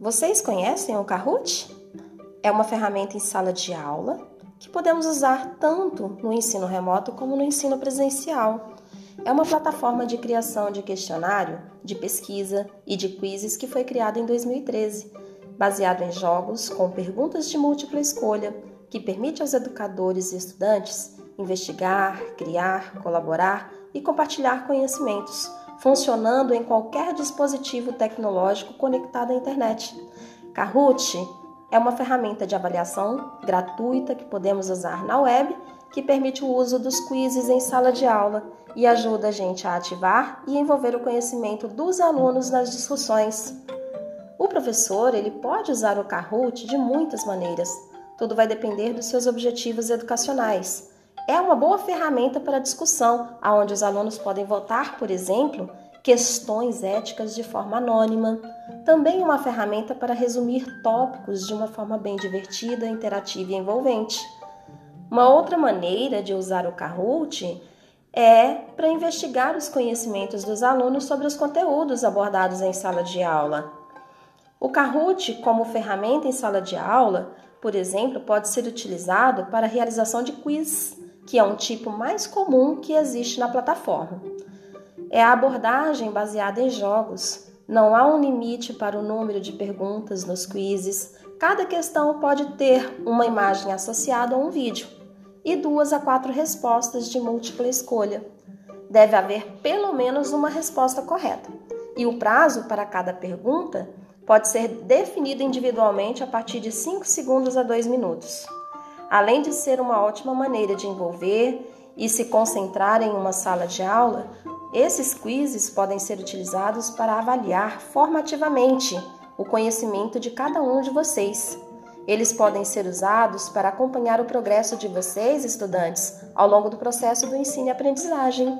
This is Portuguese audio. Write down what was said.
Vocês conhecem o Kahoot? É uma ferramenta em sala de aula que podemos usar tanto no ensino remoto como no ensino presencial. É uma plataforma de criação de questionário, de pesquisa e de quizzes que foi criada em 2013, baseado em jogos com perguntas de múltipla escolha, que permite aos educadores e estudantes investigar, criar, colaborar e compartilhar conhecimentos, funcionando em qualquer dispositivo tecnológico conectado à internet. Kahoot é uma ferramenta de avaliação gratuita que podemos usar na web, que permite o uso dos quizzes em sala de aula e ajuda a gente a ativar e envolver o conhecimento dos alunos nas discussões. O professor ele pode usar o Kahoot de muitas maneiras. Tudo vai depender dos seus objetivos educacionais é uma boa ferramenta para discussão, onde os alunos podem votar, por exemplo, questões éticas de forma anônima. Também uma ferramenta para resumir tópicos de uma forma bem divertida, interativa e envolvente. Uma outra maneira de usar o Kahoot é para investigar os conhecimentos dos alunos sobre os conteúdos abordados em sala de aula. O Kahoot, como ferramenta em sala de aula, por exemplo, pode ser utilizado para a realização de quiz que é um tipo mais comum que existe na plataforma. É a abordagem baseada em jogos. Não há um limite para o número de perguntas nos quizzes. Cada questão pode ter uma imagem associada a um vídeo e duas a quatro respostas de múltipla escolha. Deve haver pelo menos uma resposta correta. E o prazo para cada pergunta pode ser definido individualmente a partir de 5 segundos a 2 minutos. Além de ser uma ótima maneira de envolver e se concentrar em uma sala de aula, esses quizzes podem ser utilizados para avaliar formativamente o conhecimento de cada um de vocês. Eles podem ser usados para acompanhar o progresso de vocês, estudantes, ao longo do processo do ensino e aprendizagem.